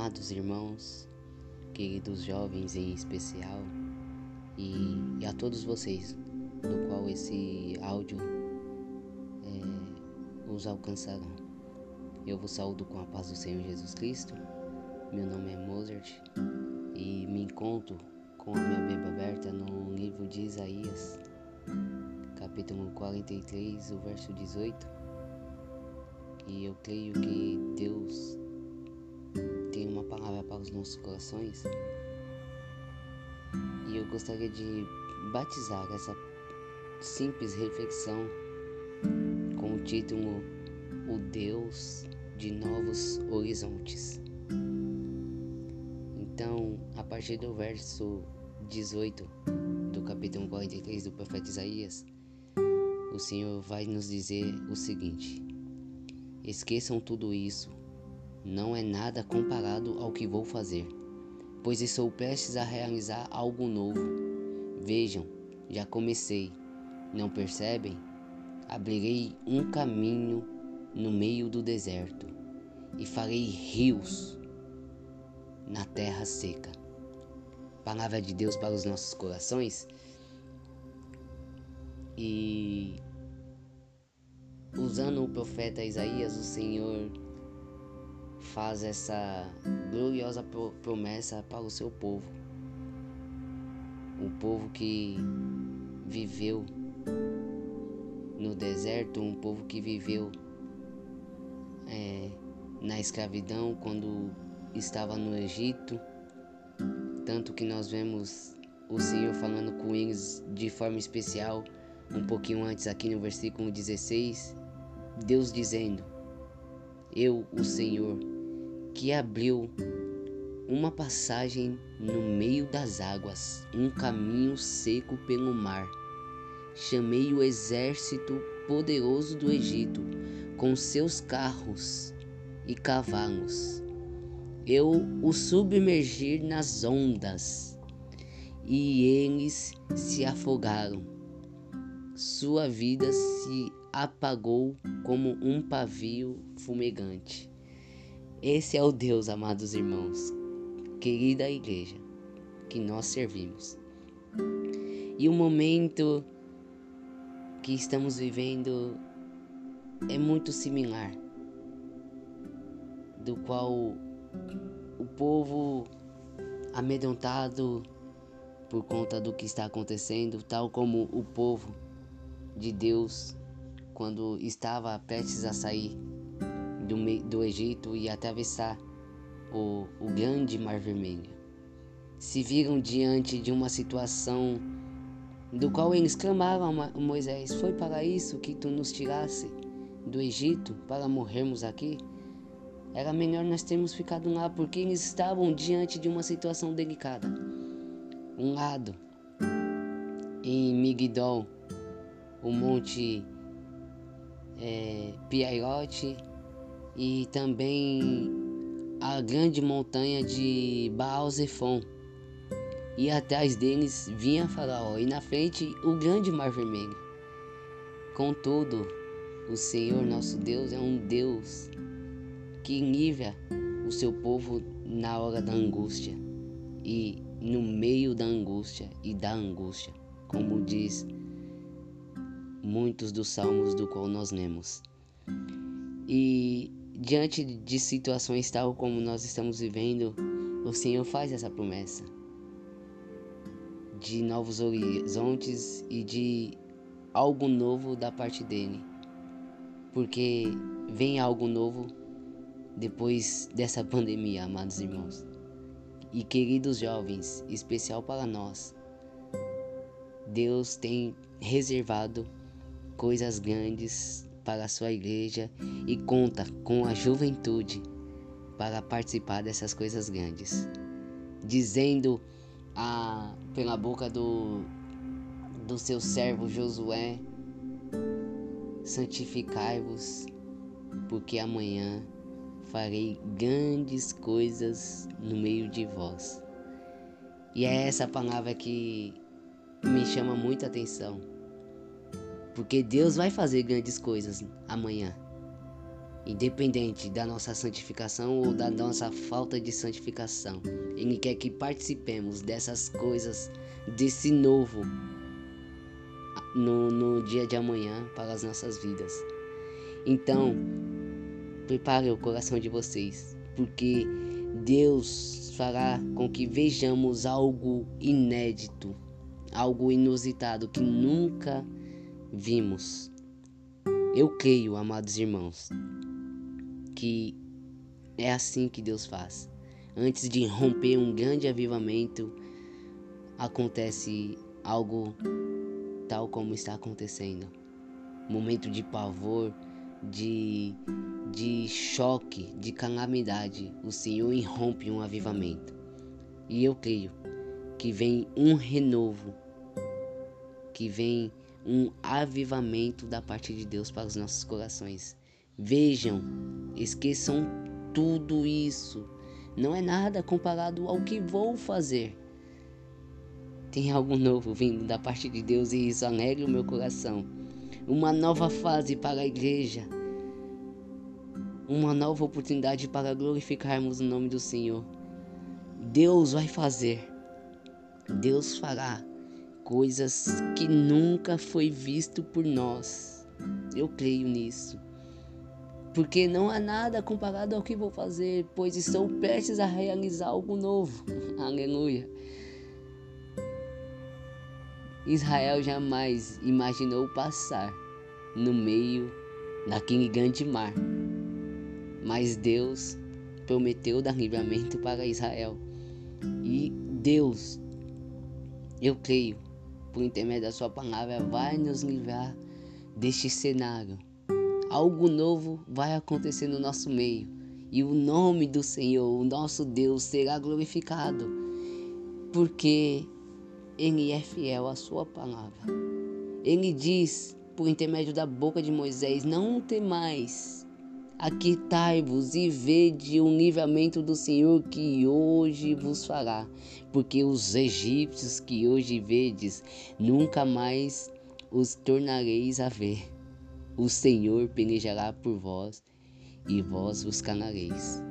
Amados irmãos, queridos jovens em especial, e, e a todos vocês, do qual esse áudio é, os alcançarão. Eu vos saúdo com a paz do Senhor Jesus Cristo. Meu nome é Mozart e me encontro com a minha Bíblia aberta no livro de Isaías, capítulo 43, o verso 18. E eu creio que Deus nossos corações. E eu gostaria de batizar essa simples reflexão com o título O Deus de Novos Horizontes. Então, a partir do verso 18 do capítulo 43 do profeta Isaías, o Senhor vai nos dizer o seguinte: Esqueçam tudo isso não é nada comparado ao que vou fazer, pois estou prestes a realizar algo novo. Vejam, já comecei. Não percebem? Abrirei um caminho no meio do deserto e farei rios na terra seca. Palavra de Deus para os nossos corações. E usando o profeta Isaías, o Senhor faz essa gloriosa promessa para o seu povo. Um povo que viveu no deserto, um povo que viveu é, na escravidão quando estava no Egito. Tanto que nós vemos o Senhor falando com eles de forma especial, um pouquinho antes, aqui no versículo 16. Deus dizendo: Eu, o Senhor, que abriu uma passagem no meio das águas, um caminho seco pelo mar. Chamei o exército poderoso do Egito com seus carros e cavalos. Eu o submergi nas ondas e eles se afogaram. Sua vida se apagou como um pavio fumegante. Esse é o Deus, amados irmãos, querida igreja, que nós servimos. E o momento que estamos vivendo é muito similar, do qual o povo amedrontado por conta do que está acontecendo, tal como o povo de Deus quando estava prestes a sair do, do Egito e atravessar o, o grande Mar Vermelho. Se viram diante de uma situação do qual eles clamavam a Moisés: Foi para isso que tu nos tirasse do Egito para morrermos aqui? Era melhor nós termos ficado lá, porque eles estavam diante de uma situação delicada. Um lado, em Migdol, o monte é, Piairote e também a grande montanha de Baal Zephon. E atrás deles vinha Faraó, e na frente o grande Mar Vermelho. Contudo, o Senhor nosso Deus é um Deus que livra o seu povo na hora da angústia e no meio da angústia e da angústia, como diz muitos dos salmos do qual nós lemos. E diante de situações tal como nós estamos vivendo, o Senhor faz essa promessa de novos horizontes e de algo novo da parte dele. Porque vem algo novo depois dessa pandemia, amados irmãos. E queridos jovens, especial para nós, Deus tem reservado coisas grandes para a sua igreja e conta com a juventude para participar dessas coisas grandes. Dizendo a, pela boca do, do seu servo Josué: Santificai-vos, porque amanhã farei grandes coisas no meio de vós. E é essa palavra que me chama muita atenção porque Deus vai fazer grandes coisas amanhã. independente da nossa santificação ou da nossa falta de santificação. Ele quer que participemos dessas coisas, desse novo no, no dia de amanhã para as nossas vidas. Então, prepare o coração de vocês, porque Deus fará com que vejamos algo inédito, algo inusitado que nunca vimos. Eu creio, amados irmãos, que é assim que Deus faz. Antes de romper um grande avivamento, acontece algo tal como está acontecendo. Momento de pavor, de, de choque, de calamidade, o Senhor irrompe um avivamento. E eu creio que vem um renovo, que vem um avivamento da parte de Deus para os nossos corações. Vejam, esqueçam tudo isso. Não é nada comparado ao que vou fazer. Tem algo novo vindo da parte de Deus e isso alegra o meu coração. Uma nova fase para a igreja. Uma nova oportunidade para glorificarmos o nome do Senhor. Deus vai fazer. Deus fará coisas que nunca foi visto por nós. Eu creio nisso porque não há nada comparado ao que vou fazer, pois estou prestes a realizar algo novo. Aleluia. Israel jamais imaginou passar no meio daquele grande mar, mas Deus prometeu dar livramento para Israel. E Deus, eu creio, por intermédio da Sua palavra, vai nos livrar deste cenário algo novo vai acontecer no nosso meio e o nome do Senhor, o nosso Deus, será glorificado, porque Ele é fiel à Sua palavra. Ele diz, por intermédio da boca de Moisés: Não temais, aquietai-vos e vede o livramento do Senhor que hoje vos fará, porque os egípcios que hoje vedes, nunca mais os tornareis a ver. O Senhor pelejará por vós e vós vos canareis.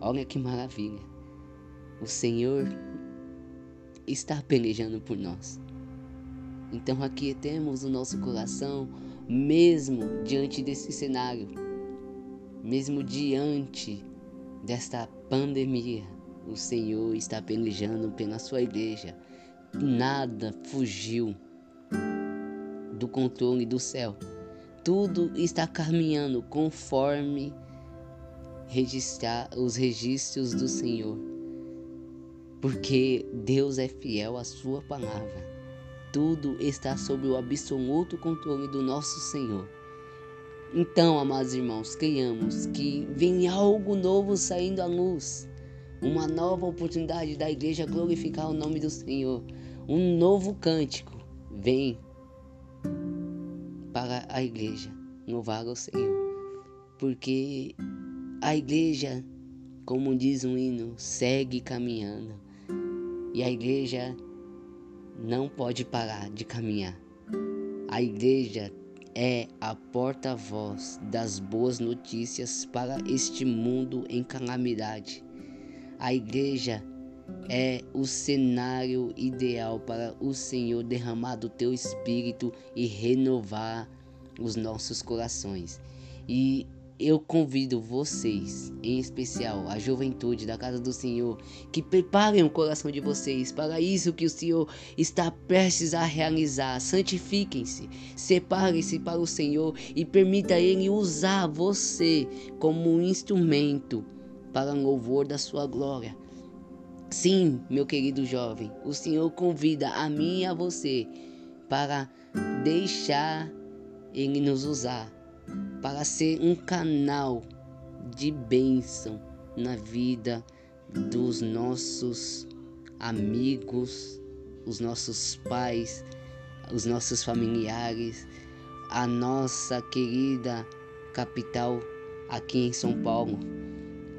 Olha que maravilha! O Senhor está pelejando por nós. Então aqui temos o nosso coração, mesmo diante desse cenário, mesmo diante desta pandemia, o Senhor está pelejando pela sua igreja. Nada fugiu do controle do céu tudo está caminhando conforme registrar os registros do Senhor. Porque Deus é fiel à sua palavra. Tudo está sob o absoluto controle do nosso Senhor. Então, amados irmãos, creiamos que vem algo novo saindo à luz, uma nova oportunidade da igreja glorificar o nome do Senhor, um novo cântico vem para a igreja louvar ao Senhor, porque a igreja, como diz um hino, segue caminhando e a igreja não pode parar de caminhar. A igreja é a porta-voz das boas notícias para este mundo em calamidade. A igreja é o cenário ideal para o Senhor derramar do teu espírito e renovar os nossos corações. E eu convido vocês, em especial a juventude da casa do Senhor, que preparem o coração de vocês para isso que o Senhor está prestes a realizar. Santifiquem-se, separem-se para o Senhor e permita Ele usar você como um instrumento para louvor da sua glória. Sim, meu querido jovem, o Senhor convida a mim e a você para deixar Ele nos usar, para ser um canal de bênção na vida dos nossos amigos, os nossos pais, os nossos familiares, a nossa querida capital aqui em São Paulo.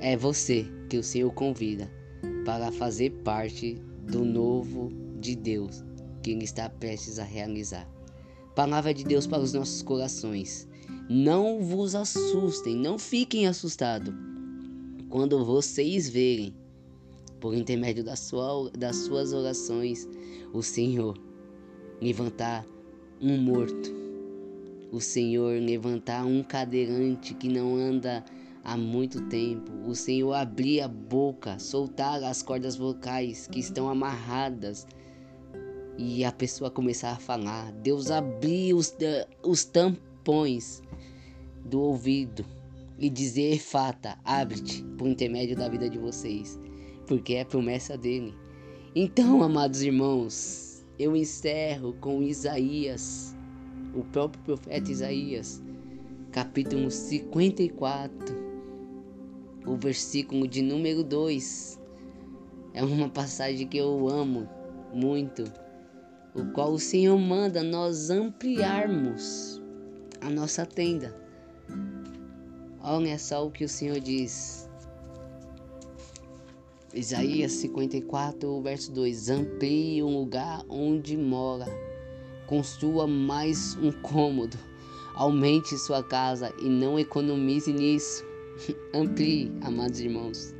É você que o Senhor convida para fazer parte do novo de Deus que Ele está prestes a realizar. Palavra de Deus para os nossos corações. Não vos assustem, não fiquem assustados quando vocês verem, por intermédio da sua, das suas orações, o Senhor levantar um morto, o Senhor levantar um cadeirante que não anda há muito tempo, o Senhor abrir a boca, soltar as cordas vocais que estão amarradas e a pessoa começar a falar. Deus abrir os, os tampões do ouvido e dizer: Fata, abre-te por intermédio da vida de vocês, porque é promessa dele. Então, amados irmãos, eu encerro com Isaías, o próprio profeta Isaías, capítulo 54, o versículo de número 2. É uma passagem que eu amo muito, o qual o Senhor manda nós ampliarmos a nossa tenda Olha só o que o Senhor diz. Isaías 54, verso 2: Amplie um lugar onde mora, construa mais um cômodo, aumente sua casa e não economize nisso. Amplie, amados irmãos,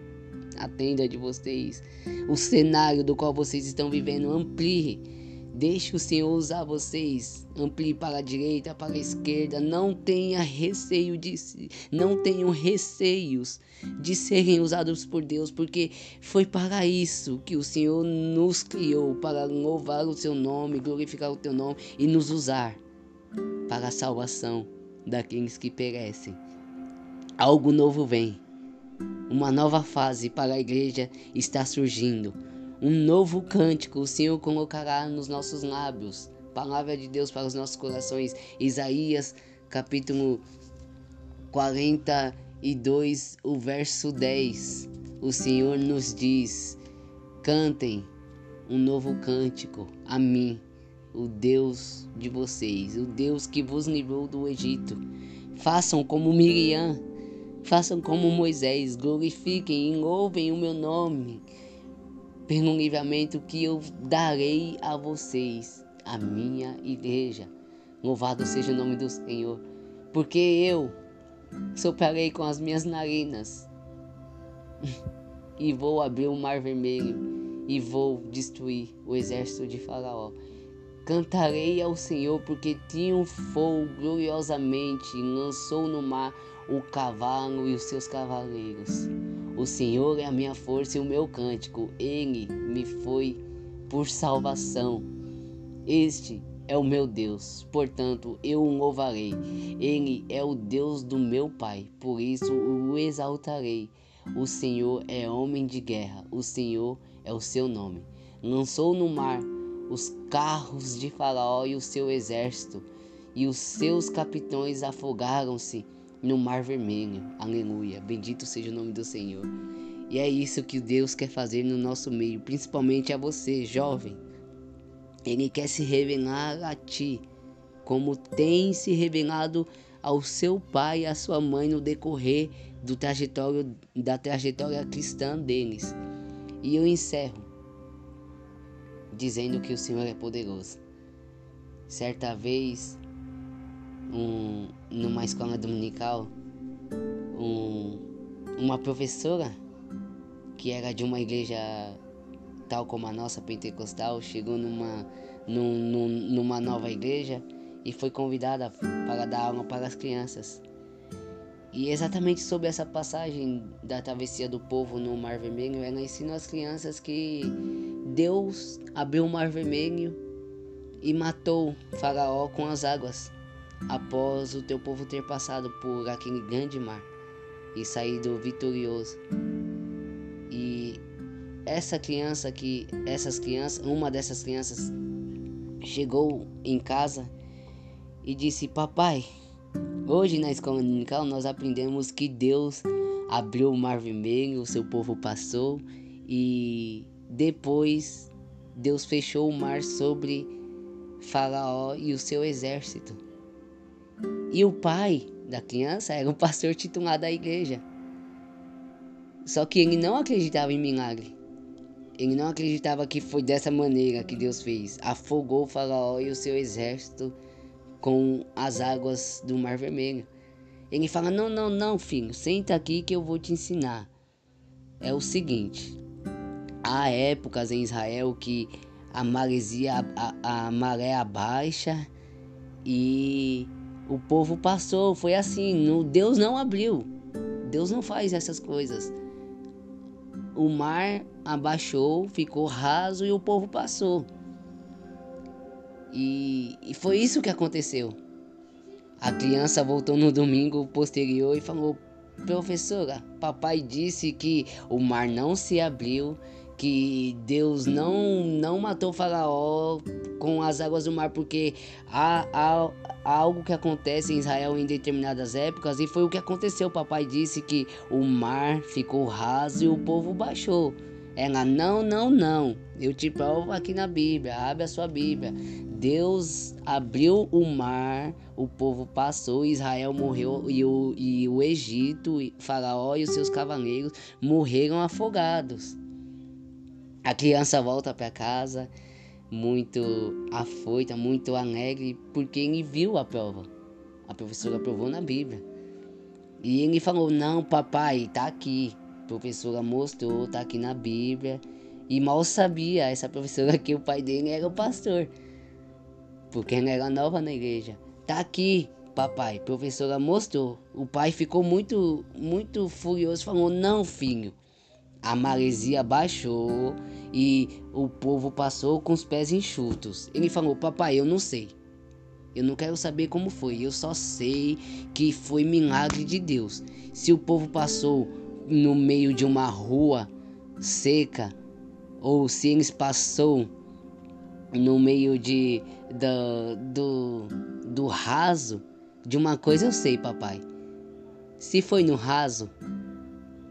a tenda de vocês, o cenário do qual vocês estão vivendo, amplie Deixe o Senhor usar vocês. Amplie para a direita, para a esquerda. Não tenha receio de não tenham receios de serem usados por Deus, porque foi para isso que o Senhor nos criou, para louvar o seu nome, glorificar o teu nome e nos usar para a salvação daqueles que perecem. Algo novo vem. Uma nova fase para a igreja está surgindo um novo cântico o Senhor colocará nos nossos lábios. Palavra de Deus para os nossos corações. Isaías, capítulo 42, o verso 10. O Senhor nos diz: Cantem um novo cântico a mim, o Deus de vocês, o Deus que vos livrou do Egito. Façam como Miriam, façam como Moisés, glorifiquem e louvem o meu nome pelo livramento que eu darei a vocês, a minha igreja. Louvado seja o nome do Senhor, porque eu soprarei com as minhas narinas e vou abrir o mar vermelho e vou destruir o exército de Faraó. Cantarei ao Senhor porque triunfou gloriosamente lançou no mar o cavalo e os seus cavaleiros. O Senhor é a minha força e o meu cântico, ele me foi por salvação. Este é o meu Deus, portanto eu o louvarei. Ele é o Deus do meu Pai, por isso o exaltarei. O Senhor é homem de guerra, o Senhor é o seu nome. Lançou no mar os carros de Faraó e o seu exército, e os seus capitões afogaram-se no Mar Vermelho. Aleluia. Bendito seja o nome do Senhor. E é isso que Deus quer fazer no nosso meio, principalmente a você, jovem. Ele quer se revelar a ti, como tem se revelado ao seu pai e à sua mãe no decorrer do trajetório, da trajetória cristã deles. E eu encerro dizendo que o Senhor é poderoso. Certa vez um, numa escola dominical, um, uma professora que era de uma igreja tal como a nossa pentecostal chegou numa, num, num, numa nova igreja e foi convidada para dar aula para as crianças. E exatamente sobre essa passagem da travessia do povo no Mar Vermelho, ela ensina as crianças que Deus abriu o Mar Vermelho e matou Faraó com as águas após o teu povo ter passado por aquele grande mar e saído vitorioso. E essa criança que essas crianças, uma dessas crianças chegou em casa e disse: "Papai, hoje na escola dominical nós aprendemos que Deus abriu o mar vermelho, o seu povo passou e depois Deus fechou o mar sobre Faraó e o seu exército. E o pai da criança era um pastor titular da igreja. Só que ele não acreditava em milagre. Ele não acreditava que foi dessa maneira que Deus fez. Afogou o faraó e o seu exército com as águas do Mar Vermelho. Ele fala: Não, não, não, filho, senta aqui que eu vou te ensinar. É o seguinte: há épocas em Israel que a maresia, a, a maré abaixa e o povo passou. Foi assim: no, Deus não abriu. Deus não faz essas coisas. O mar abaixou, ficou raso e o povo passou. E, e foi isso que aconteceu. A criança voltou no domingo posterior e falou: Professora, papai disse que o mar não se abriu, que Deus não, não matou Faraó com as águas do mar, porque há, há, há, algo que acontece em Israel em determinadas épocas, e foi o que aconteceu. Papai disse que o mar ficou raso e o povo baixou. Ela, não, não, não. Eu te provo aqui na Bíblia. Abre a sua Bíblia. Deus abriu o mar, o povo passou, Israel morreu e o, e o Egito, Faraó e os seus cavaleiros morreram afogados. A criança volta para casa muito afoita, muito alegre, porque ele viu a prova. A professora provou na Bíblia. E ele falou: Não, papai, tá aqui. A professora mostrou, tá aqui na Bíblia. E mal sabia essa professora que o pai dele era o pastor porque ela era nova na igreja. Tá aqui, papai. A professora mostrou. O pai ficou muito, muito furioso, falou: Não, filho. A maresia baixou e o povo passou com os pés enxutos. Ele falou: Papai, eu não sei. Eu não quero saber como foi. Eu só sei que foi milagre de Deus. Se o povo passou no meio de uma rua seca, ou se eles passou no meio de do, do, do raso de uma coisa eu sei, papai. Se foi no raso,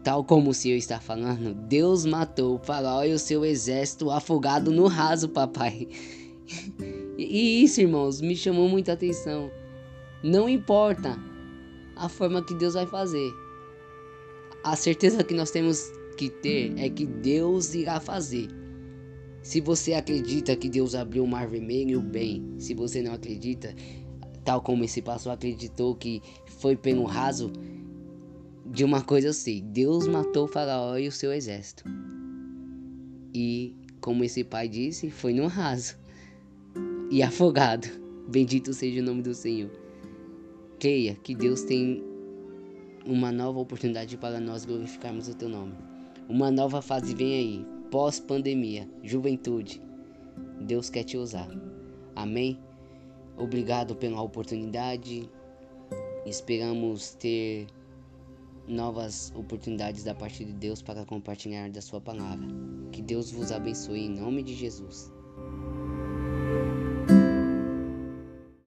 tal como o senhor está falando, Deus matou o faraó e o seu exército afogado no raso, papai. E isso, irmãos, me chamou muita atenção. Não importa a forma que Deus vai fazer. A certeza que nós temos que ter é que Deus irá fazer. Se você acredita que Deus abriu o mar vermelho, bem. Se você não acredita, tal como esse pastor acreditou que foi pelo raso, de uma coisa eu sei: Deus matou Faraó e o seu exército. E, como esse pai disse, foi no raso e afogado. Bendito seja o nome do Senhor. Creia que Deus tem uma nova oportunidade para nós glorificarmos o teu nome. Uma nova fase vem aí pós-pandemia, juventude. Deus quer te usar. Amém? Obrigado pela oportunidade. Esperamos ter novas oportunidades da parte de Deus para compartilhar da sua palavra. Que Deus vos abençoe em nome de Jesus.